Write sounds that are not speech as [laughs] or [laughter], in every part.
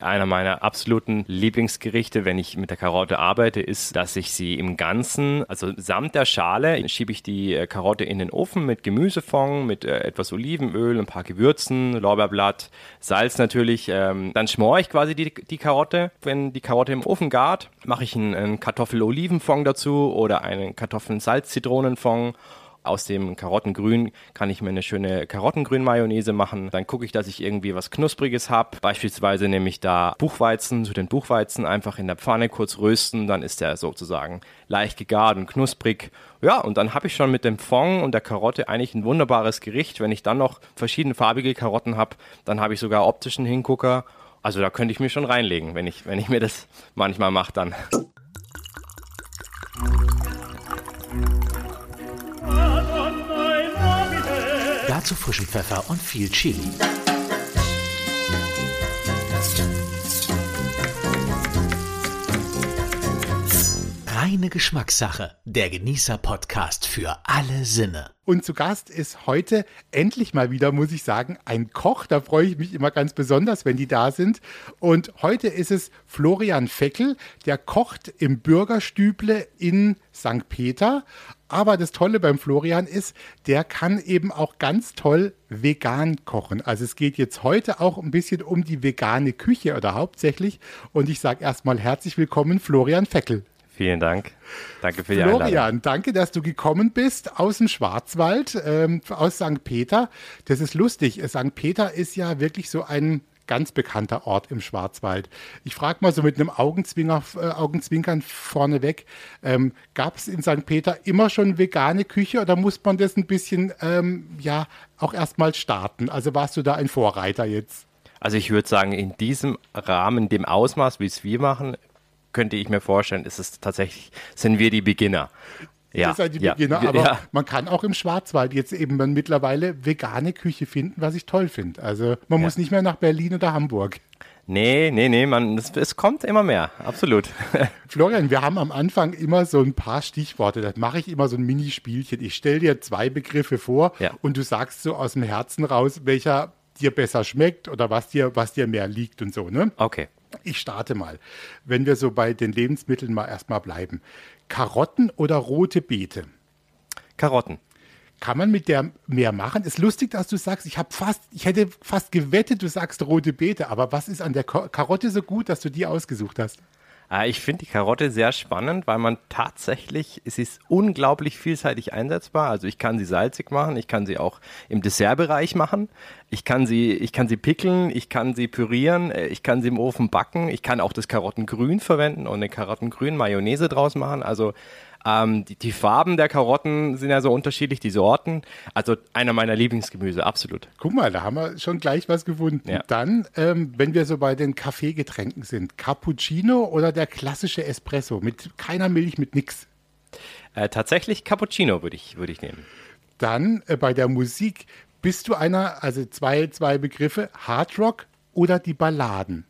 Einer meiner absoluten Lieblingsgerichte, wenn ich mit der Karotte arbeite, ist, dass ich sie im Ganzen, also samt der Schale, schiebe ich die äh, Karotte in den Ofen mit Gemüsefond, mit äh, etwas Olivenöl, ein paar Gewürzen, Lorbeerblatt, Salz natürlich. Ähm, dann schmore ich quasi die, die Karotte. Wenn die Karotte im Ofen gart, mache ich einen, Kartoffel-Olivenfond dazu oder einen Kartoffeln-Salz-Zitronenfond aus dem Karottengrün kann ich mir eine schöne Karottengrün-Mayonnaise machen. Dann gucke ich, dass ich irgendwie was Knuspriges habe. Beispielsweise nehme ich da Buchweizen, zu den Buchweizen einfach in der Pfanne kurz rösten. Dann ist der sozusagen leicht gegart und knusprig. Ja, und dann habe ich schon mit dem Fond und der Karotte eigentlich ein wunderbares Gericht. Wenn ich dann noch verschiedene farbige Karotten habe, dann habe ich sogar optischen Hingucker. Also da könnte ich mir schon reinlegen, wenn ich, wenn ich mir das manchmal mache dann. Dazu frischen Pfeffer und viel Chili. Reine Geschmackssache. Der Genießer-Podcast für alle Sinne. Und zu Gast ist heute endlich mal wieder, muss ich sagen, ein Koch. Da freue ich mich immer ganz besonders, wenn die da sind. Und heute ist es Florian Feckel, der kocht im Bürgerstüble in St. Peter. Aber das Tolle beim Florian ist, der kann eben auch ganz toll vegan kochen. Also es geht jetzt heute auch ein bisschen um die vegane Küche oder hauptsächlich. Und ich sage erstmal herzlich willkommen, Florian Feckel. Vielen Dank. Danke für die Florian, Einladung. danke, dass du gekommen bist aus dem Schwarzwald, ähm, aus St. Peter. Das ist lustig. St. Peter ist ja wirklich so ein ganz bekannter Ort im Schwarzwald. Ich frage mal so mit einem Augenzwinger, äh, Augenzwinkern vorneweg, ähm, gab es in St. Peter immer schon vegane Küche oder muss man das ein bisschen, ähm, ja, auch erstmal starten? Also warst du da ein Vorreiter jetzt? Also ich würde sagen, in diesem Rahmen, dem Ausmaß, wie es wir machen, könnte ich mir vorstellen, ist es tatsächlich, sind wir die Beginner. Ja, die ja, Beginner, aber ja. man kann auch im Schwarzwald jetzt eben mittlerweile vegane Küche finden, was ich toll finde. Also man ja. muss nicht mehr nach Berlin oder Hamburg. Nee, nee, nee, man, es, es kommt immer mehr, absolut. [laughs] Florian, wir haben am Anfang immer so ein paar Stichworte, da mache ich immer so ein Minispielchen. Ich stelle dir zwei Begriffe vor ja. und du sagst so aus dem Herzen raus, welcher dir besser schmeckt oder was dir, was dir mehr liegt und so, ne? Okay. Ich starte mal, wenn wir so bei den Lebensmitteln mal erstmal bleiben. Karotten oder rote Beete? Karotten. Kann man mit der mehr machen? Ist lustig, dass du sagst, ich habe fast, ich hätte fast gewettet, du sagst rote Beete, aber was ist an der Karotte so gut, dass du die ausgesucht hast? Ah, ich finde die Karotte sehr spannend, weil man tatsächlich, es ist unglaublich vielseitig einsetzbar. Also ich kann sie salzig machen, ich kann sie auch im Dessertbereich machen, ich kann sie, ich kann sie pickeln, ich kann sie pürieren, äh, ich kann sie im Ofen backen, ich kann auch das Karottengrün verwenden und eine Karottengrün Mayonnaise draus machen. Also ähm, die, die, Farben der Karotten sind ja so unterschiedlich, die Sorten. Also einer meiner Lieblingsgemüse, absolut. Guck mal, da haben wir schon gleich was gefunden. Ja. Dann, ähm, wenn wir so bei den Kaffeegetränken sind, Cappuccino oder der klassische Espresso mit keiner Milch, mit nix? Äh, tatsächlich Cappuccino würde ich, würd ich nehmen. Dann äh, bei der Musik, bist du einer, also zwei, zwei Begriffe, Hardrock oder die Balladen?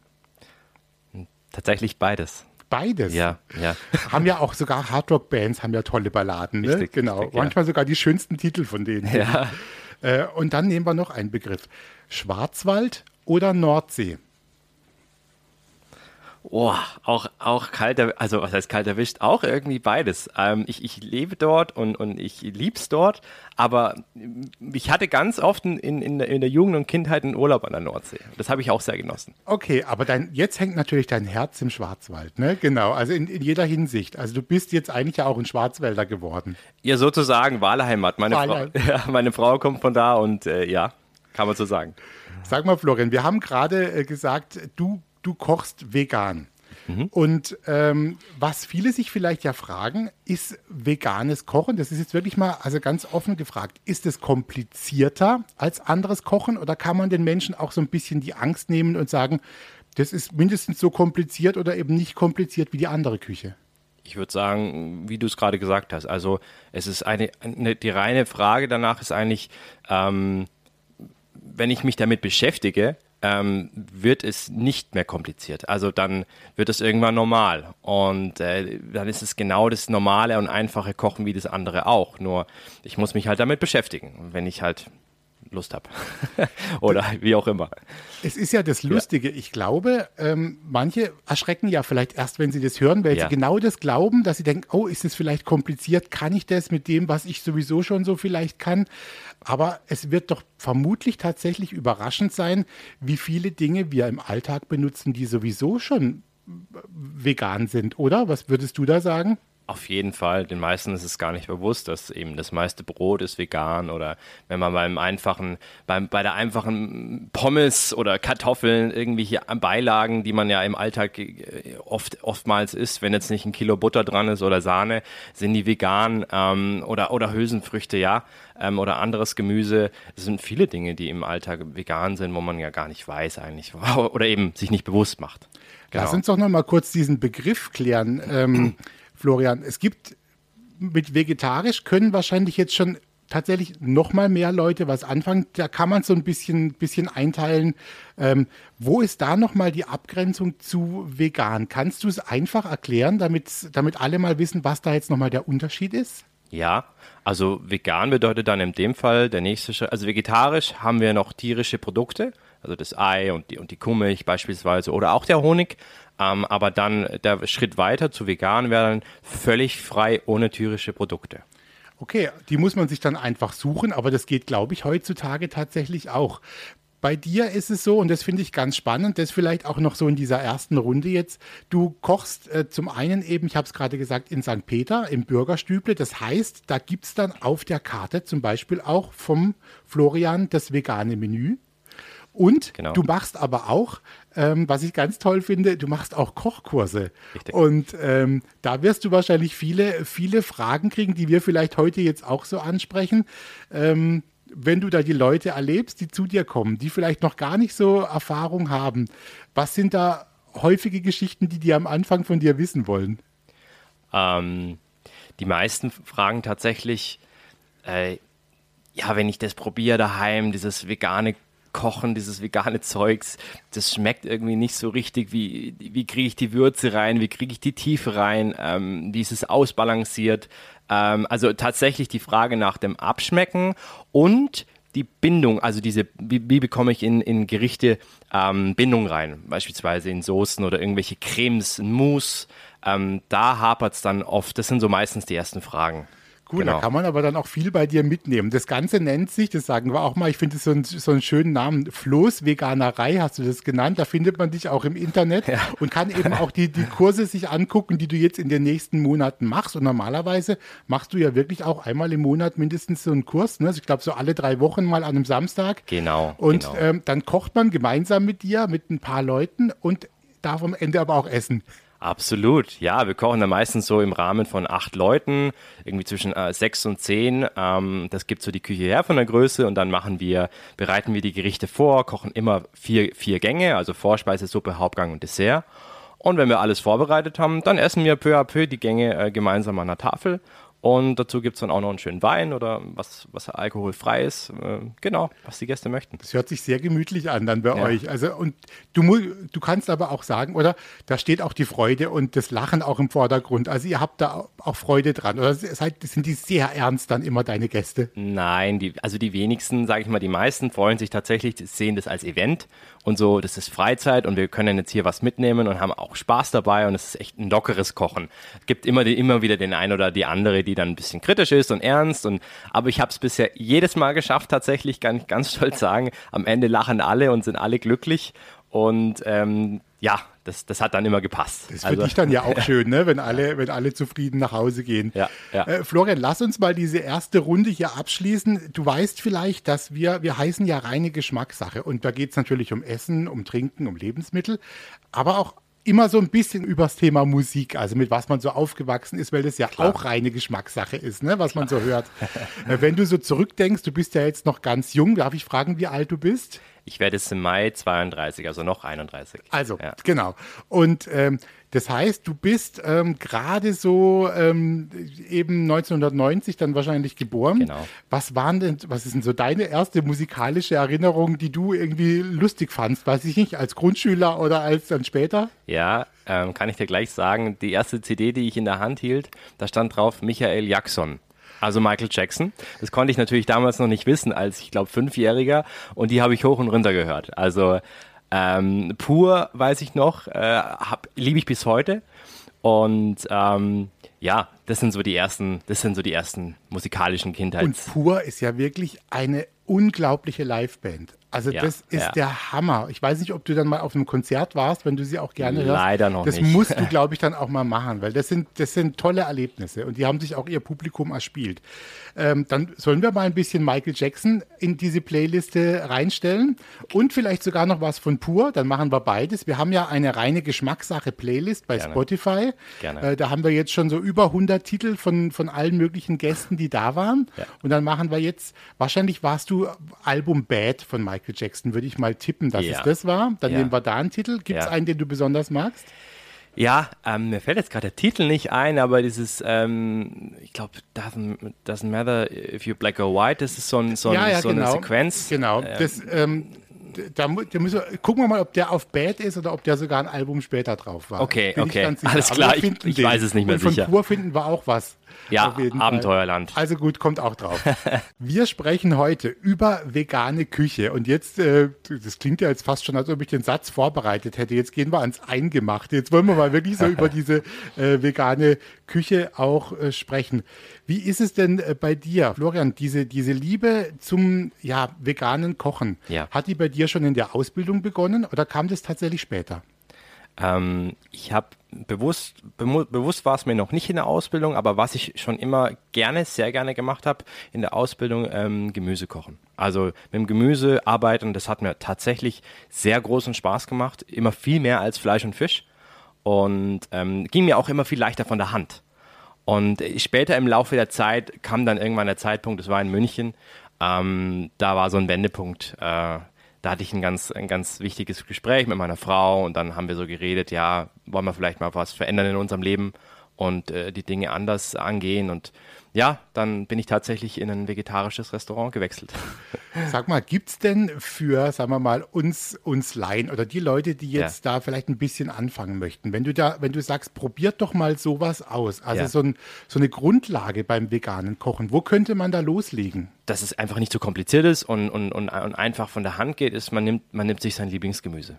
Tatsächlich beides. Beides. Ja, ja. Haben ja auch sogar Hardrock-Bands haben ja tolle Balladen, ne? Richtig, genau. Richtig, Manchmal ja. sogar die schönsten Titel von denen. Ja. Äh, und dann nehmen wir noch einen Begriff. Schwarzwald oder Nordsee? Oh, auch, auch kalt, also was heißt kalt erwischt? Auch irgendwie beides. Ähm, ich, ich lebe dort und, und ich lieb's dort, aber ich hatte ganz oft in, in, in der Jugend und Kindheit einen Urlaub an der Nordsee. Das habe ich auch sehr genossen. Okay, aber dein, jetzt hängt natürlich dein Herz im Schwarzwald, ne? Genau, also in, in jeder Hinsicht. Also du bist jetzt eigentlich ja auch ein Schwarzwälder geworden. Ja, sozusagen Wahlheimat. Meine, Wahlheim. Frau, [laughs] ja, meine Frau kommt von da und äh, ja, kann man so sagen. Sag mal, Florian, wir haben gerade äh, gesagt, du du kochst vegan. Mhm. Und ähm, was viele sich vielleicht ja fragen, ist veganes Kochen, das ist jetzt wirklich mal also ganz offen gefragt, ist es komplizierter als anderes Kochen oder kann man den Menschen auch so ein bisschen die Angst nehmen und sagen, das ist mindestens so kompliziert oder eben nicht kompliziert wie die andere Küche? Ich würde sagen, wie du es gerade gesagt hast, also es ist eine, eine, die reine Frage danach ist eigentlich, ähm, wenn ich mich damit beschäftige, ähm, wird es nicht mehr kompliziert. Also dann wird es irgendwann normal. Und äh, dann ist es genau das normale und einfache Kochen wie das andere auch. Nur ich muss mich halt damit beschäftigen. Wenn ich halt Lust habe. [laughs] Oder wie auch immer. Es ist ja das Lustige. Ja. Ich glaube, ähm, manche erschrecken ja vielleicht erst, wenn sie das hören, weil ja. sie genau das glauben, dass sie denken, oh, ist das vielleicht kompliziert? Kann ich das mit dem, was ich sowieso schon so vielleicht kann? Aber es wird doch vermutlich tatsächlich überraschend sein, wie viele Dinge wir im Alltag benutzen, die sowieso schon vegan sind, oder? Was würdest du da sagen? Auf jeden Fall. Den meisten ist es gar nicht bewusst, dass eben das meiste Brot ist vegan oder wenn man beim einfachen, beim, bei der einfachen Pommes oder Kartoffeln irgendwelche Beilagen, die man ja im Alltag äh, oft, oftmals isst, wenn jetzt nicht ein Kilo Butter dran ist oder Sahne, sind die vegan ähm, oder, oder Hülsenfrüchte, ja, ähm, oder anderes Gemüse. Es sind viele Dinge, die im Alltag vegan sind, wo man ja gar nicht weiß eigentlich [laughs] oder eben sich nicht bewusst macht. Genau. Lass uns doch noch mal kurz diesen Begriff klären. Ähm, Florian, es gibt mit vegetarisch können wahrscheinlich jetzt schon tatsächlich noch mal mehr Leute was anfangen. Da kann man so ein bisschen, bisschen einteilen. Ähm, wo ist da noch mal die Abgrenzung zu vegan? Kannst du es einfach erklären, damit, damit alle mal wissen, was da jetzt noch mal der Unterschied ist? Ja, also vegan bedeutet dann in dem Fall der nächste Schritt. Also vegetarisch haben wir noch tierische Produkte, also das Ei und die, und die Kuhmilch beispielsweise oder auch der Honig. Ähm, aber dann der Schritt weiter zu vegan wäre dann völlig frei ohne tierische Produkte. Okay, die muss man sich dann einfach suchen, aber das geht, glaube ich, heutzutage tatsächlich auch. Bei dir ist es so, und das finde ich ganz spannend, das vielleicht auch noch so in dieser ersten Runde jetzt. Du kochst äh, zum einen eben, ich habe es gerade gesagt, in St. Peter im Bürgerstüble. Das heißt, da gibt es dann auf der Karte zum Beispiel auch vom Florian das vegane Menü. Und genau. du machst aber auch, ähm, was ich ganz toll finde, du machst auch Kochkurse. Richtig. Und ähm, da wirst du wahrscheinlich viele, viele Fragen kriegen, die wir vielleicht heute jetzt auch so ansprechen. Ähm, wenn du da die Leute erlebst, die zu dir kommen, die vielleicht noch gar nicht so Erfahrung haben, was sind da häufige Geschichten, die die am Anfang von dir wissen wollen? Ähm, die meisten fragen tatsächlich, äh, ja, wenn ich das probiere daheim, dieses vegane Kochen, dieses vegane Zeugs, das schmeckt irgendwie nicht so richtig. Wie, wie kriege ich die Würze rein? Wie kriege ich die Tiefe rein? Ähm, wie ist es ausbalanciert? Ähm, also tatsächlich die Frage nach dem Abschmecken und die Bindung, also diese, wie, wie bekomme ich in, in Gerichte ähm, Bindung rein? Beispielsweise in Soßen oder irgendwelche Cremes, Mousse. Ähm, da hapert es dann oft. Das sind so meistens die ersten Fragen. Gut, genau. da kann man aber dann auch viel bei dir mitnehmen. Das Ganze nennt sich, das sagen wir auch mal, ich finde es so, ein, so einen schönen Namen, Floß Veganerei hast du das genannt. Da findet man dich auch im Internet ja. und kann eben auch die, die Kurse sich angucken, die du jetzt in den nächsten Monaten machst. Und normalerweise machst du ja wirklich auch einmal im Monat mindestens so einen Kurs. Ne? Also ich glaube, so alle drei Wochen mal an einem Samstag. Genau. Und genau. Ähm, dann kocht man gemeinsam mit dir, mit ein paar Leuten und darf am Ende aber auch essen. Absolut, ja. Wir kochen dann meistens so im Rahmen von acht Leuten, irgendwie zwischen äh, sechs und zehn. Ähm, das gibt so die Küche her von der Größe und dann machen wir, bereiten wir die Gerichte vor, kochen immer vier, vier Gänge, also Vorspeise, Suppe, Hauptgang und Dessert. Und wenn wir alles vorbereitet haben, dann essen wir peu à peu die Gänge äh, gemeinsam an der Tafel und dazu gibt es dann auch noch einen schönen Wein oder was, was alkoholfrei ist. Äh, genau, was die Gäste möchten. Das hört sich sehr gemütlich an dann bei ja. euch. Also, und du, du kannst aber auch sagen, oder da steht auch die Freude und das Lachen auch im Vordergrund. Also ihr habt da auch Freude dran. Oder seid, sind die sehr ernst dann immer deine Gäste? Nein, die, also die wenigsten, sage ich mal, die meisten freuen sich tatsächlich, sehen das als Event und so, das ist Freizeit und wir können jetzt hier was mitnehmen und haben auch Spaß dabei und es ist echt ein lockeres Kochen. Es gibt immer, die, immer wieder den einen oder die andere, die dann ein bisschen kritisch ist und ernst und aber ich habe es bisher jedes Mal geschafft, tatsächlich, kann ich ganz stolz sagen. Am Ende lachen alle und sind alle glücklich und ähm, ja, das, das hat dann immer gepasst. Das finde also, ich dann ja auch [laughs] schön, ne? wenn, alle, wenn alle zufrieden nach Hause gehen. Ja, ja. Äh, Florian, lass uns mal diese erste Runde hier abschließen. Du weißt vielleicht, dass wir, wir heißen ja reine Geschmackssache und da geht es natürlich um Essen, um Trinken, um Lebensmittel, aber auch immer so ein bisschen übers Thema Musik, also mit was man so aufgewachsen ist, weil das ja Klar. auch reine Geschmackssache ist, ne, was Klar. man so hört. [laughs] Äh, wenn du so zurückdenkst, du bist ja jetzt noch ganz jung, darf ich fragen, wie alt du bist? Ich werde jetzt im Mai 32, also noch 31. Also, ja. genau. Und ähm, das heißt, du bist ähm, gerade so ähm, eben 1990 dann wahrscheinlich geboren. Genau. Was waren denn, was ist denn so deine erste musikalische Erinnerung, die du irgendwie lustig fandst? Weiß ich nicht, als Grundschüler oder als dann später? Ja, ähm, kann ich dir gleich sagen. Die erste CD, die ich in der Hand hielt, da stand drauf Michael Jackson. Also Michael Jackson. Das konnte ich natürlich damals noch nicht wissen, als ich glaube Fünfjähriger. Und die habe ich hoch und runter gehört. Also ähm, pur weiß ich noch, äh, liebe ich bis heute. Und ähm, ja, das sind so die ersten, das sind so die ersten musikalischen Kindheits. Und pur ist ja wirklich eine unglaubliche Liveband. Also ja, das ist ja. der Hammer. Ich weiß nicht, ob du dann mal auf einem Konzert warst, wenn du sie auch gerne hörst. Leider noch das nicht. Das musst du, [laughs] glaube ich, dann auch mal machen, weil das sind, das sind tolle Erlebnisse und die haben sich auch ihr Publikum erspielt. Ähm, dann sollen wir mal ein bisschen Michael Jackson in diese Playliste reinstellen und vielleicht sogar noch was von Pur. Dann machen wir beides. Wir haben ja eine reine Geschmackssache-Playlist bei gerne. Spotify. Gerne. Äh, da haben wir jetzt schon so über 100 Titel von, von allen möglichen Gästen, die da waren. Ja. Und dann machen wir jetzt, wahrscheinlich warst du Album Bad von Michael Michael Jackson, würde ich mal tippen, dass ja. es das war. Dann ja. nehmen wir da einen Titel. Gibt es ja. einen, den du besonders magst? Ja, ähm, mir fällt jetzt gerade der Titel nicht ein, aber dieses, ähm, ich glaube, doesn't, doesn't matter if you're black or white, das ist so, ein, so, ein, so genau. eine Sequenz. Genau, ähm, das, ähm, da, da müssen wir, gucken wir mal, ob der auf Bad ist oder ob der sogar ein Album später drauf war. Okay, Bin okay, alles klar, ich, ich weiß es nicht mehr Und von sicher. Pur finden wir auch was. Ja, Abenteuerland. Fall. Also gut, kommt auch drauf. [laughs] wir sprechen heute über vegane Küche. Und jetzt, äh, das klingt ja jetzt fast schon, als ob ich den Satz vorbereitet hätte. Jetzt gehen wir ans Eingemachte. Jetzt wollen wir mal wirklich so über [laughs] diese äh, vegane Küche auch äh, sprechen. Wie ist es denn äh, bei dir, Florian, diese, diese Liebe zum ja, veganen Kochen? Ja. Hat die bei dir schon in der Ausbildung begonnen oder kam das tatsächlich später? Ähm, ich habe bewusst, bewusst war es mir noch nicht in der Ausbildung, aber was ich schon immer gerne, sehr gerne gemacht habe in der Ausbildung, ähm, Gemüse kochen. Also mit dem Gemüse arbeiten, das hat mir tatsächlich sehr großen Spaß gemacht, immer viel mehr als Fleisch und Fisch und ähm, ging mir auch immer viel leichter von der Hand. Und später im Laufe der Zeit kam dann irgendwann der Zeitpunkt, das war in München, ähm, da war so ein Wendepunkt. Äh, da hatte ich ein ganz, ein ganz wichtiges Gespräch mit meiner Frau und dann haben wir so geredet, ja, wollen wir vielleicht mal was verändern in unserem Leben und äh, die Dinge anders angehen und ja, dann bin ich tatsächlich in ein vegetarisches Restaurant gewechselt. [laughs] Sag mal, gibt es denn für, sagen wir mal, uns, uns Laien oder die Leute, die jetzt ja. da vielleicht ein bisschen anfangen möchten, wenn du da, wenn du sagst, probiert doch mal sowas aus, also ja. so, ein, so eine Grundlage beim veganen Kochen, wo könnte man da loslegen? Dass es einfach nicht so kompliziert ist und, und, und, und einfach von der Hand geht, ist, man nimmt, man nimmt sich sein Lieblingsgemüse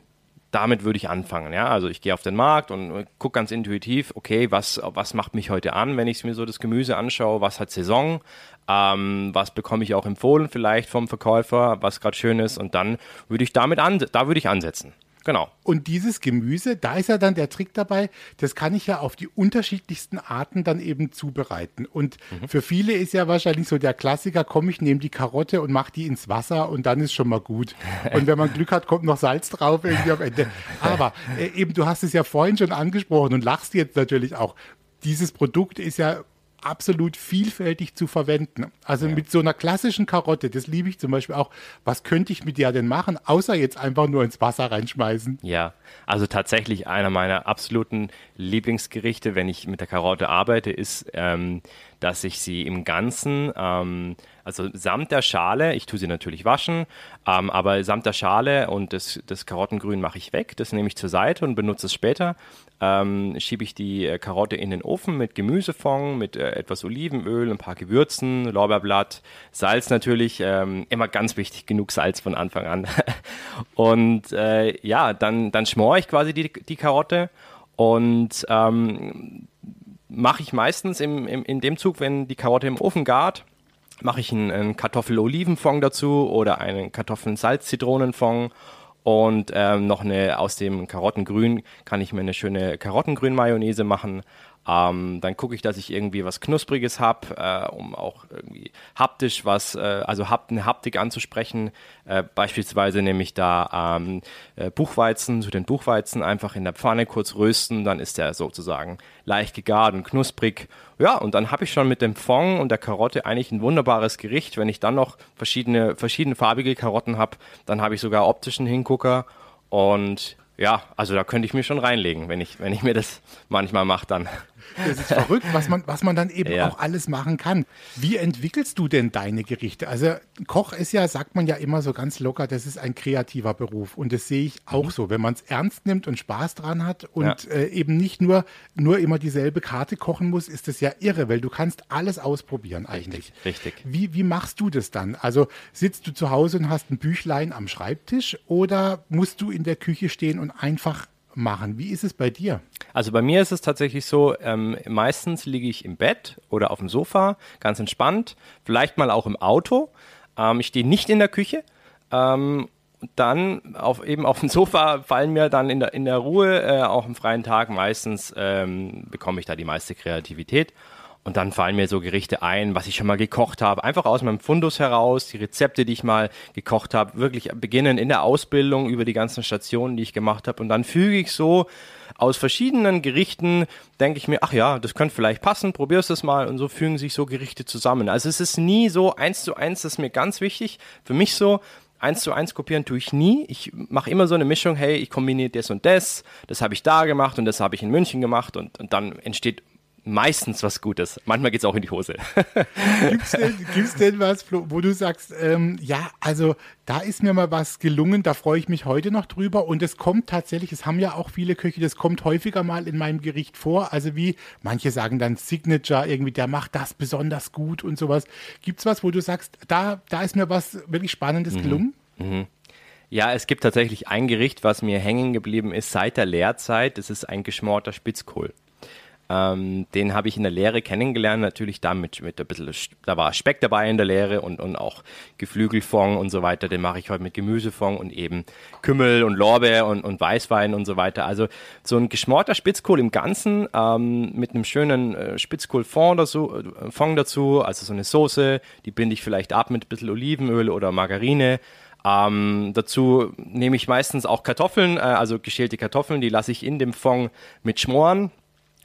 damit würde ich anfangen. Ja? Also ich gehe auf den Markt und gucke ganz intuitiv, okay, was, was macht mich heute an, wenn ich mir so das Gemüse anschaue, was hat Saison, ähm, was bekomme ich auch empfohlen vielleicht vom Verkäufer, was gerade schön ist und dann würde ich damit an, da würde ich ansetzen. Genau. Und dieses Gemüse, da ist ja dann der Trick dabei, das kann ich ja auf die unterschiedlichsten Arten dann eben zubereiten. Und mhm. für viele ist ja wahrscheinlich so der Klassiker, komm, ich nehme die Karotte und mache die ins Wasser und dann ist schon mal gut. Und wenn man [laughs] Glück hat, kommt noch Salz drauf irgendwie am Ende. [laughs] Aber äh, eben, du hast es ja vorhin schon angesprochen und lachst jetzt natürlich auch. Dieses Produkt ist ja absolut vielfältig zu verwenden. Also ja. mit so einer klassischen Karotte, das liebe ich zum Beispiel auch. Was könnte ich mit der denn machen, außer jetzt einfach nur ins Wasser reinschmeißen? Ja, also tatsächlich einer meiner absoluten Lieblingsgerichte, wenn ich mit der Karotte arbeite, ist, ähm, dass ich sie im Ganzen, ähm, also samt der Schale, ich tue sie natürlich waschen, ähm, aber samt der Schale und das, das Karottengrün mache ich weg, das nehme ich zur Seite und benutze es später. Ähm, schiebe ich die äh, Karotte in den Ofen mit Gemüsefond, mit äh, etwas Olivenöl, ein paar Gewürzen, Lorbeerblatt, Salz natürlich, ähm, immer ganz wichtig, genug Salz von Anfang an. [laughs] und äh, ja, dann, dann schmore ich quasi die, die Karotte und ähm, mache ich meistens im, im, in dem Zug, wenn die Karotte im Ofen gart, mache ich einen, Kartoffel-Olivenfond dazu oder einen Kartoffeln-Salz-Zitronenfond und ähm, noch eine aus dem Karottengrün kann ich mir eine schöne Karottengrün-Mayonnaise machen. Ähm, dann gucke ich, dass ich irgendwie was Knuspriges habe, äh, um auch irgendwie haptisch was, äh, also hap eine Haptik anzusprechen. Äh, beispielsweise nehme ich da ähm, äh, Buchweizen, zu den Buchweizen einfach in der Pfanne kurz rösten, dann ist der sozusagen leicht gegart und knusprig. Ja, und dann habe ich schon mit dem Fond und der Karotte eigentlich ein wunderbares Gericht. Wenn ich dann noch verschiedene, verschiedene farbige Karotten habe, dann habe ich sogar optischen Hingucker und ja, also da könnte ich mir schon reinlegen, wenn ich, wenn ich mir das manchmal mache dann. Das ist verrückt, was man, was man dann eben ja. auch alles machen kann. Wie entwickelst du denn deine Gerichte? Also Koch ist ja, sagt man ja immer so ganz locker, das ist ein kreativer Beruf. Und das sehe ich auch mhm. so. Wenn man es ernst nimmt und Spaß dran hat und ja. äh, eben nicht nur, nur immer dieselbe Karte kochen muss, ist das ja irre, weil du kannst alles ausprobieren eigentlich. Richtig. richtig. Wie, wie machst du das dann? Also sitzt du zu Hause und hast ein Büchlein am Schreibtisch oder musst du in der Küche stehen und einfach machen. Wie ist es bei dir? Also bei mir ist es tatsächlich so, ähm, meistens liege ich im Bett oder auf dem Sofa, ganz entspannt, vielleicht mal auch im Auto. Ähm, ich stehe nicht in der Küche. Ähm, dann auf, eben auf dem Sofa [laughs] fallen mir dann in der, in der Ruhe, äh, auch am freien Tag meistens, ähm, bekomme ich da die meiste Kreativität. Und dann fallen mir so Gerichte ein, was ich schon mal gekocht habe, einfach aus meinem Fundus heraus, die Rezepte, die ich mal gekocht habe, wirklich beginnen in der Ausbildung über die ganzen Stationen, die ich gemacht habe. Und dann füge ich so aus verschiedenen Gerichten, denke ich mir, ach ja, das könnte vielleicht passen, probierst es mal. Und so fügen sich so Gerichte zusammen. Also es ist nie so eins zu eins, das ist mir ganz wichtig. Für mich so, eins zu eins kopieren tue ich nie. Ich mache immer so eine Mischung, hey, ich kombiniere das und das, das habe ich da gemacht und das habe ich in München gemacht und, und dann entsteht meistens was Gutes. Manchmal geht es auch in die Hose. [laughs] Gibt's denn, gibt's denn was, wo du sagst, ähm, ja, also da ist mir mal was gelungen, da freue ich mich heute noch drüber. Und es kommt tatsächlich, es haben ja auch viele Köche, das kommt häufiger mal in meinem Gericht vor. Also wie, manche sagen dann Signature, irgendwie, der macht das besonders gut und sowas. Gibt es was, wo du sagst, da, da ist mir was wirklich Spannendes mhm. gelungen? Mhm. Ja, es gibt tatsächlich ein Gericht, was mir hängen geblieben ist seit der Lehrzeit. Das ist ein geschmorter Spitzkohl. Ähm, den habe ich in der Lehre kennengelernt, natürlich da mit, mit ein bisschen, da war Speck dabei in der Lehre und, und auch Geflügelfond und so weiter. Den mache ich heute mit Gemüsefond und eben Kümmel und Lorbeer und, und Weißwein und so weiter. Also so ein geschmorter Spitzkohl im Ganzen ähm, mit einem schönen äh, Spitzkohlfond dazu, äh, Fond dazu, also so eine Soße, die binde ich vielleicht ab mit ein bisschen Olivenöl oder Margarine. Ähm, dazu nehme ich meistens auch Kartoffeln, äh, also geschälte Kartoffeln, die lasse ich in dem Fond mit schmoren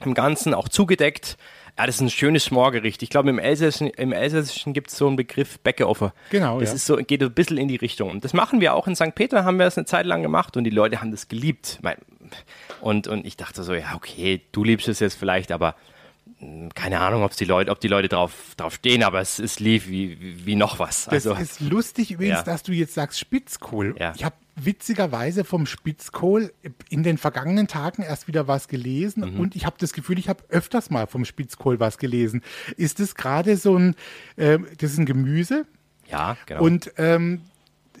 im Ganzen auch zugedeckt. Ja, das ist ein schönes Schmorgericht. Ich glaube, im Elsässischen, im Elsässischen gibt es so einen Begriff Bäckeoffer. Genau, Das ja. ist so, geht ein bisschen in die Richtung. Und das machen wir auch in St. Peter, haben wir das eine Zeit lang gemacht und die Leute haben das geliebt. Und, und ich dachte so, ja, okay, du liebst es jetzt vielleicht, aber hm, keine Ahnung, ob die Leute, ob die Leute drauf, drauf stehen, aber es, es lief wie, wie, wie noch was. Also, das ist lustig übrigens, ja. dass du jetzt sagst Spitzkohl. Ja. Ich habe witzigerweise vom Spitzkohl in den vergangenen Tagen erst wieder was gelesen mhm. und ich habe das Gefühl, ich habe öfters mal vom Spitzkohl was gelesen. Ist das gerade so ein, äh, das ist ein Gemüse? Ja, genau. Und ähm,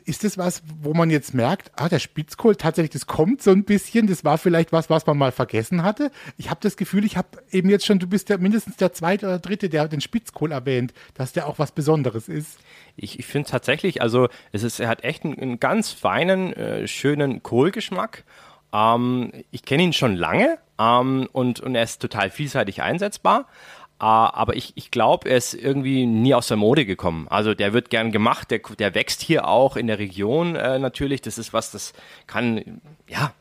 ist das was, wo man jetzt merkt, ah, der Spitzkohl tatsächlich, das kommt so ein bisschen, das war vielleicht was, was man mal vergessen hatte. Ich habe das Gefühl, ich habe eben jetzt schon, du bist ja mindestens der zweite oder dritte, der den Spitzkohl erwähnt, dass der auch was Besonderes ist. Ich, ich finde tatsächlich, also es ist, er hat echt einen, einen ganz feinen, äh, schönen Kohlgeschmack. Ähm, ich kenne ihn schon lange ähm, und, und er ist total vielseitig einsetzbar. Uh, aber ich, ich glaube, er ist irgendwie nie aus der Mode gekommen. Also der wird gern gemacht, der, der wächst hier auch in der Region äh, natürlich. Das ist was, das kann, ja,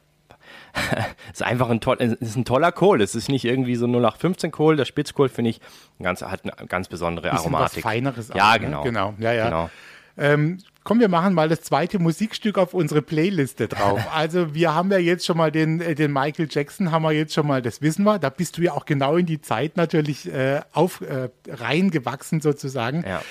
[laughs] ist einfach ein, toll, ist ein toller Kohl. Es ist nicht irgendwie so 0815 Kohl. Der Spitzkohl finde ich ganz, hat eine ganz besondere Aromatik. Was Feineres. Ja, auch, ne? genau. Genau, ja, ja. Genau. Ähm, komm, wir machen mal das zweite Musikstück auf unsere Playliste drauf. [laughs] Also wir haben ja jetzt schon mal den, äh, den Michael Jackson, haben wir jetzt schon mal, das wissen wir. Da bist du ja auch genau in die Zeit natürlich äh, auf, äh, reingewachsen sozusagen. Ja.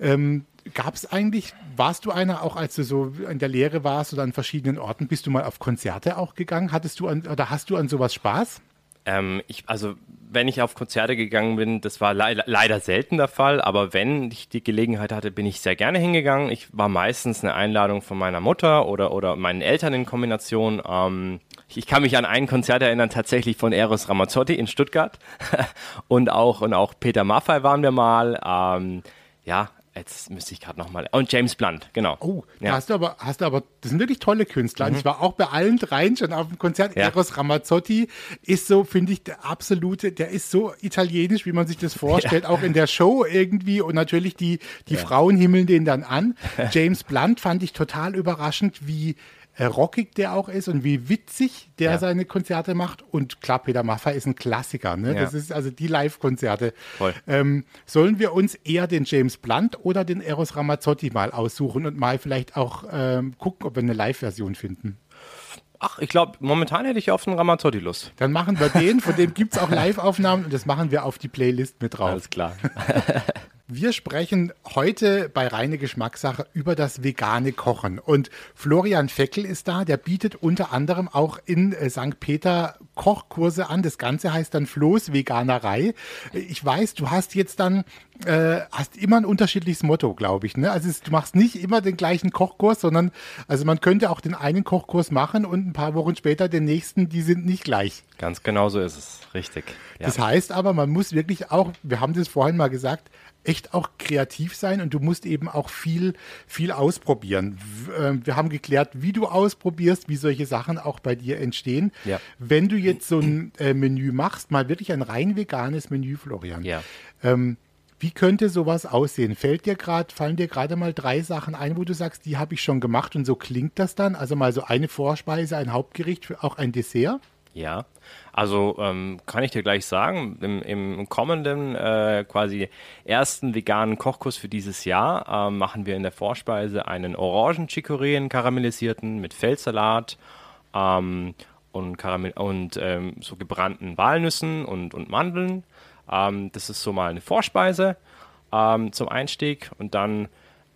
Ähm, Gab es eigentlich, warst du einer auch, als du so in der Lehre warst oder an verschiedenen Orten, bist du mal auf Konzerte auch gegangen? Hattest du an, oder hast du an sowas Spaß? Ähm, ich, also wenn ich auf Konzerte gegangen bin, das war le leider selten der Fall, aber wenn ich die Gelegenheit hatte, bin ich sehr gerne hingegangen. Ich war meistens eine Einladung von meiner Mutter oder, oder meinen Eltern in Kombination. Ähm, ich, kann mich an ein Konzert erinnern, tatsächlich von Eros Ramazzotti in Stuttgart [laughs] und auch, und auch Peter Maffay waren wir mal. Ähm, ja, Jetzt müsste ich gerade nochmal. Und James Blunt, genau. Oh, ja. hast du aber, hast du aber, das sind wirklich tolle Künstler. Mhm. Ich war auch bei allen dreien schon auf dem Konzert. Ja. Eros Ramazzotti ist so, finde ich, der absolute, der ist so italienisch, wie man sich das vorstellt, [laughs] ja. auch in der Show irgendwie. Und natürlich die, die Frauen himmeln den dann an. [laughs] James Blunt fand ich total überraschend, wie rockig der auch ist und wie witzig der ja. seine Konzerte macht. Und klar, Peter Maffay ist ein Klassiker. Ne? Ja. Das ist also die Live-Konzerte. Ähm, sollen wir uns eher den James Blunt oder den Eros Ramazzotti mal aussuchen und mal vielleicht auch ähm, gucken, ob wir eine Live-Version finden? Ach, ich glaube, momentan hätte ich auf den Ramazzotti Lust. Dann machen wir den, von dem [laughs] gibt es auch Live-Aufnahmen und das machen wir auf die Playlist mit drauf. Alles klar. [laughs] Wir sprechen heute bei Reine Geschmackssache über das vegane Kochen. Und Florian Feckel ist da, der bietet unter anderem auch in äh, St. Peter Kochkurse an. Das Ganze heißt dann Floß Veganerei. Ich weiß, du hast jetzt dann äh, hast immer ein unterschiedliches Motto, glaube ich. Ne? Also es, du machst nicht immer den gleichen Kochkurs, sondern also man könnte auch den einen Kochkurs machen und ein paar Wochen später den nächsten, die sind nicht gleich. Ganz genau so ist es, richtig. Ja. Das heißt aber, man muss wirklich auch, wir haben das vorhin mal gesagt, echt auch kreativ sein und du musst eben auch viel, viel ausprobieren. Ähm, wir haben geklärt, wie du ausprobierst, wie solche Sachen auch bei dir entstehen. Ja. Wenn du jetzt so ein äh, Menü machst, mal wirklich ein rein veganes Menü, Florian. Ja. Ähm, wie könnte sowas aussehen? Fällt dir gerade, fallen dir gerade mal drei Sachen ein, wo du sagst, die habe ich schon gemacht und so klingt das dann? Also mal so eine Vorspeise, ein Hauptgericht, auch ein Dessert? Ja, also ähm, kann ich dir gleich sagen, im, im kommenden äh, quasi ersten veganen Kochkurs für dieses Jahr äh, machen wir in der Vorspeise einen Orangen-Chicorée karamellisierten mit Feldsalat ähm, und, Karamell und ähm, so gebrannten Walnüssen und, und Mandeln. Ähm, das ist so mal eine Vorspeise ähm, zum Einstieg und dann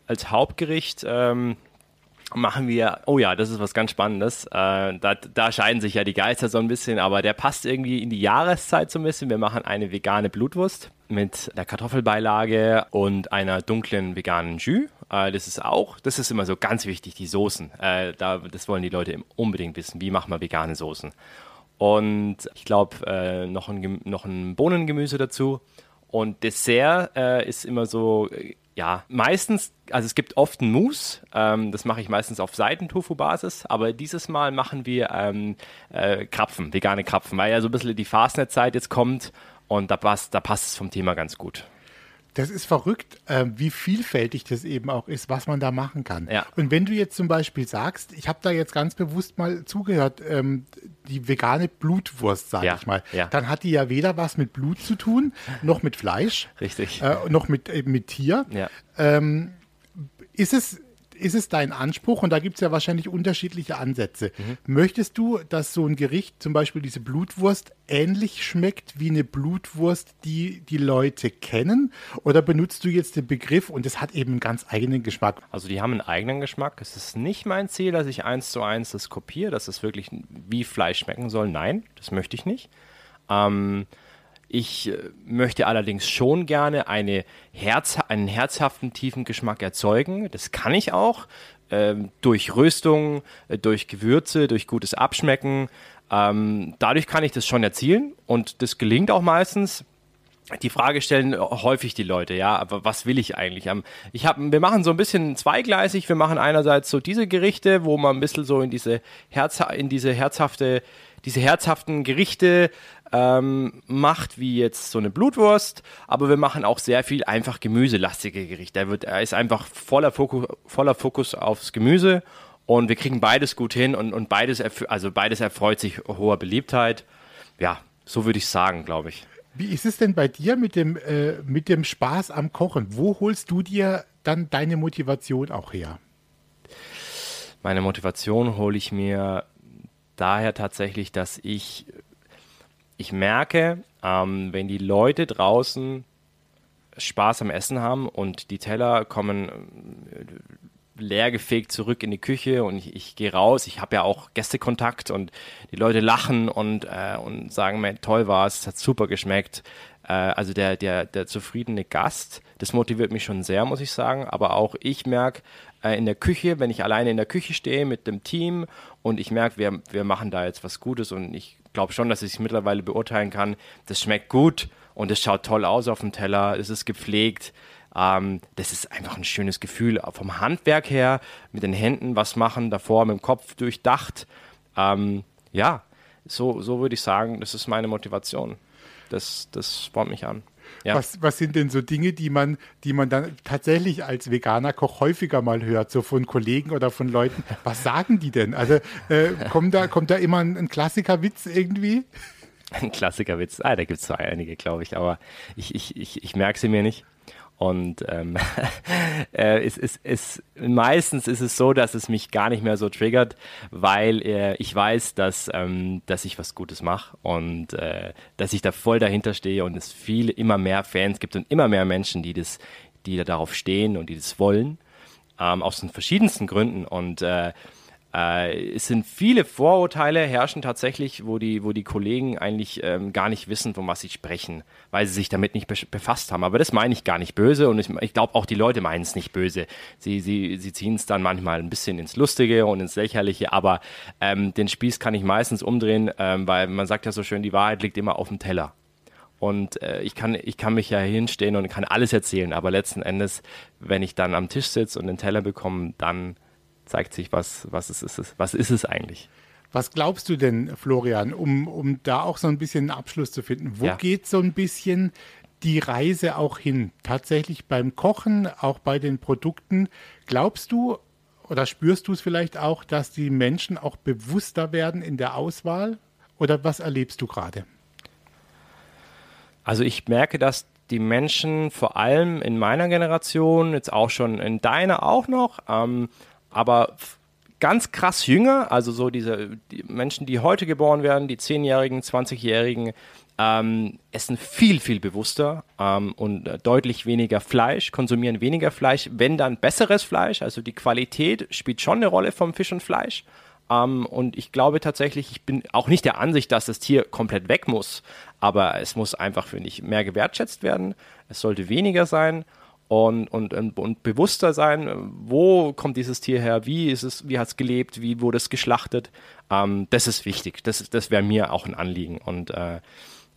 als Hauptgericht ähm, machen wir, oh ja, das ist was ganz Spannendes. Äh, da, da scheiden sich ja die Geister so ein bisschen, aber der passt irgendwie in die Jahreszeit so ein bisschen. Wir machen eine vegane Blutwurst mit der Kartoffelbeilage und einer dunklen veganen Jus. Äh, das ist auch, das ist immer so ganz wichtig, die Soßen. Äh, da, das wollen die Leute unbedingt wissen. Wie machen wir vegane Soßen? Und ich glaube, äh, noch, ein, noch ein Bohnengemüse dazu. Und Dessert äh, ist immer so ja, meistens, also es gibt oft ein Mousse, ähm, das mache ich meistens auf Seitentofu-Basis, aber dieses Mal machen wir ähm, äh, Krapfen, vegane Krapfen, weil ja so ein bisschen die Fastnet-Zeit jetzt kommt und da passt, da passt es vom Thema ganz gut. Das ist verrückt, äh, wie vielfältig das eben auch ist, was man da machen kann. Ja. Und wenn du jetzt zum Beispiel sagst, ich habe da jetzt ganz bewusst mal zugehört, ähm, die vegane Blutwurst, sage ja. ich mal, ja. dann hat die ja weder was mit Blut zu tun, noch mit Fleisch. Richtig. Äh, noch mit, äh, mit Tier. Ja. Ähm, ist es ist es dein Anspruch, und da gibt es ja wahrscheinlich unterschiedliche Ansätze, mhm. möchtest du, dass so ein Gericht, zum Beispiel diese Blutwurst, ähnlich schmeckt wie eine Blutwurst, die die Leute kennen? Oder benutzt du jetzt den Begriff und es hat eben einen ganz eigenen Geschmack? Also die haben einen eigenen Geschmack. Es ist nicht mein Ziel, dass ich eins zu eins das kopiere, dass es wirklich wie Fleisch schmecken soll. Nein, das möchte ich nicht. Ähm, ich äh, möchte allerdings schon gerne eine Herz, einen herzhaften, tiefen Geschmack erzeugen. Das kann ich auch. Ähm, durch Röstung, äh, durch Gewürze, durch gutes Abschmecken. Ähm, dadurch kann ich das schon erzielen und das gelingt auch meistens. Die Frage stellen häufig die Leute, ja, aber was will ich eigentlich? Ich hab, wir machen so ein bisschen zweigleisig. Wir machen einerseits so diese Gerichte, wo man ein bisschen so in diese, Herz, in diese herzhafte, diese herzhaften Gerichte ähm, macht, wie jetzt so eine Blutwurst, aber wir machen auch sehr viel einfach gemüselastige Gerichte. Er, wird, er ist einfach voller Fokus, voller Fokus aufs Gemüse und wir kriegen beides gut hin und, und beides, also beides erfreut sich hoher Beliebtheit. Ja, so würde ich sagen, glaube ich. Wie ist es denn bei dir mit dem, äh, mit dem Spaß am Kochen? Wo holst du dir dann deine Motivation auch her? Meine Motivation hole ich mir daher tatsächlich, dass ich ich merke, ähm, wenn die Leute draußen Spaß am Essen haben und die Teller kommen äh, leergefegt zurück in die Küche und ich, ich gehe raus. Ich habe ja auch Gästekontakt und die Leute lachen und, äh, und sagen mir, toll war es, es hat super geschmeckt. Äh, also der, der, der zufriedene Gast, das motiviert mich schon sehr, muss ich sagen. Aber auch ich merke äh, in der Küche, wenn ich alleine in der Küche stehe mit dem Team und ich merke, wir, wir machen da jetzt was Gutes und ich glaube schon, dass ich es mittlerweile beurteilen kann. Das schmeckt gut und es schaut toll aus auf dem Teller. Es ist gepflegt. Ähm, das ist einfach ein schönes Gefühl. Vom Handwerk her, mit den Händen was machen, davor mit dem Kopf durchdacht. Ähm, ja, so, so würde ich sagen, das ist meine Motivation. Das, das spornt mich an. Ja. Was, was sind denn so Dinge, die man, die man dann tatsächlich als veganer Koch häufiger mal hört, so von Kollegen oder von Leuten? Was sagen die denn? Also äh, kommt, da, kommt da immer ein, ein Klassikerwitz irgendwie? Ein Klassikerwitz, ah, da gibt es zwar einige, glaube ich, aber ich, ich, ich, ich merke sie mir nicht. Und ähm, [laughs] äh, es, es, es, meistens ist es so, dass es mich gar nicht mehr so triggert, weil äh, ich weiß, dass, ähm, dass ich was Gutes mache und äh, dass ich da voll dahinter stehe und es viele, immer mehr Fans gibt und immer mehr Menschen, die, das, die da darauf stehen und die das wollen, ähm, aus den verschiedensten Gründen. Und äh, es sind viele Vorurteile herrschen tatsächlich, wo die, wo die Kollegen eigentlich ähm, gar nicht wissen, von was sie sprechen, weil sie sich damit nicht be befasst haben. Aber das meine ich gar nicht böse und ich, ich glaube auch die Leute meinen es nicht böse. Sie, sie, sie ziehen es dann manchmal ein bisschen ins Lustige und ins Lächerliche, aber ähm, den Spieß kann ich meistens umdrehen, ähm, weil man sagt ja so schön, die Wahrheit liegt immer auf dem Teller. Und äh, ich, kann, ich kann mich ja hinstehen und kann alles erzählen, aber letzten Endes, wenn ich dann am Tisch sitze und den Teller bekomme, dann zeigt sich, was, was, ist, es, was ist es eigentlich. Was glaubst du denn, Florian, um, um da auch so ein bisschen einen Abschluss zu finden? Wo ja. geht so ein bisschen die Reise auch hin? Tatsächlich beim Kochen, auch bei den Produkten. Glaubst du oder spürst du es vielleicht auch, dass die Menschen auch bewusster werden in der Auswahl? Oder was erlebst du gerade? Also ich merke, dass die Menschen vor allem in meiner Generation, jetzt auch schon in deiner auch noch, ähm, aber ganz krass jünger, also so diese die Menschen, die heute geboren werden, die 10-Jährigen, 20-Jährigen, ähm, essen viel, viel bewusster ähm, und deutlich weniger Fleisch, konsumieren weniger Fleisch, wenn dann besseres Fleisch. Also die Qualität spielt schon eine Rolle vom Fisch und Fleisch. Ähm, und ich glaube tatsächlich, ich bin auch nicht der Ansicht, dass das Tier komplett weg muss, aber es muss einfach, finde ich, mehr gewertschätzt werden. Es sollte weniger sein und, und, und bewusster sein, wo kommt dieses Tier her, wie ist es, wie hat es gelebt, wie wurde es geschlachtet. Ähm, das ist wichtig. Das, das wäre mir auch ein Anliegen. Und äh,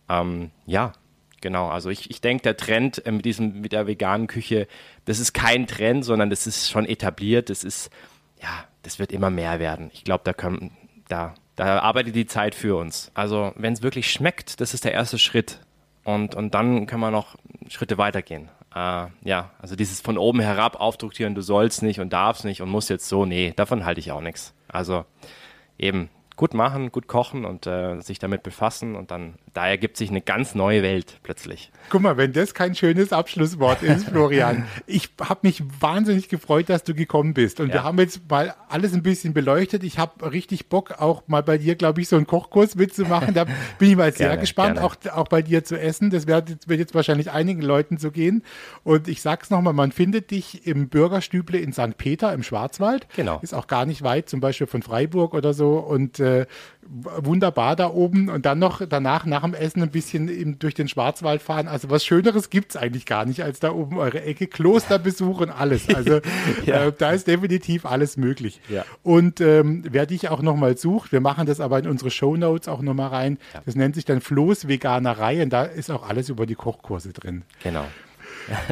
ähm, ja, genau. Also ich, ich denke, der Trend äh, mit diesem, mit der veganen Küche, das ist kein Trend, sondern das ist schon etabliert. Das ist, ja, das wird immer mehr werden. Ich glaube, da können, da, da arbeitet die Zeit für uns. Also wenn es wirklich schmeckt, das ist der erste Schritt. Und, und dann können wir noch Schritte weitergehen äh, ja, also dieses von oben herab aufdruktieren, du sollst nicht und darfst nicht und musst jetzt so, nee, davon halte ich auch nichts. Also eben gut machen, gut kochen und äh, sich damit befassen und dann da ergibt sich eine ganz neue Welt plötzlich. Guck mal, wenn das kein schönes Abschlusswort ist, Florian. [laughs] ich habe mich wahnsinnig gefreut, dass du gekommen bist und ja. wir haben jetzt mal alles ein bisschen beleuchtet. Ich habe richtig Bock, auch mal bei dir, glaube ich, so einen Kochkurs mitzumachen. Da [laughs] bin ich mal sehr gerne, gespannt, auch, auch bei dir zu essen. Das wird, wird jetzt wahrscheinlich einigen Leuten so gehen. Und ich sag's nochmal, man findet dich im Bürgerstüble in St. Peter im Schwarzwald. Genau. Ist auch gar nicht weit, zum Beispiel von Freiburg oder so. Und äh, wunderbar da oben und dann noch danach nach dem Essen ein bisschen eben durch den Schwarzwald fahren. Also was Schöneres gibt es eigentlich gar nicht als da oben eure Ecke. Klosterbesuch und alles. Also [laughs] ja. äh, da ist definitiv alles möglich. Ja. Und ähm, wer dich auch nochmal sucht, wir machen das aber in unsere Show Notes auch nochmal rein. Ja. Das nennt sich dann Floß Veganerei und da ist auch alles über die Kochkurse drin. Genau.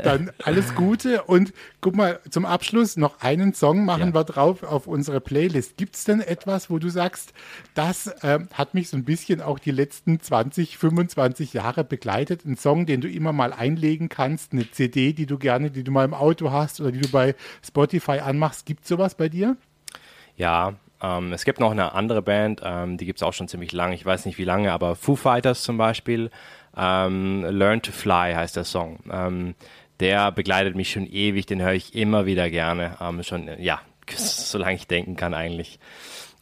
Dann alles Gute und guck mal, zum Abschluss noch einen Song machen ja. wir drauf auf unsere Playlist. Gibt es denn etwas, wo du sagst, das äh, hat mich so ein bisschen auch die letzten 20, 25 Jahre begleitet? Ein Song, den du immer mal einlegen kannst, eine CD, die du gerne, die du mal im Auto hast oder die du bei Spotify anmachst. Gibt es sowas bei dir? Ja, ähm, es gibt noch eine andere Band, ähm, die gibt es auch schon ziemlich lange, ich weiß nicht wie lange, aber Foo Fighters zum Beispiel. Ähm, Learn to Fly heißt der Song. Ähm, der begleitet mich schon ewig, den höre ich immer wieder gerne. Ähm, schon, ja, [laughs] solange ich denken kann eigentlich.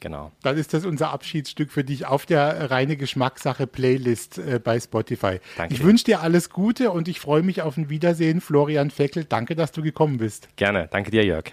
Genau. Dann ist das unser Abschiedsstück für dich auf der reine Geschmackssache Playlist äh, bei Spotify. Danke. Ich wünsche dir alles Gute und ich freue mich auf ein Wiedersehen. Florian Feckel, danke, dass du gekommen bist. Gerne. Danke dir, Jörg.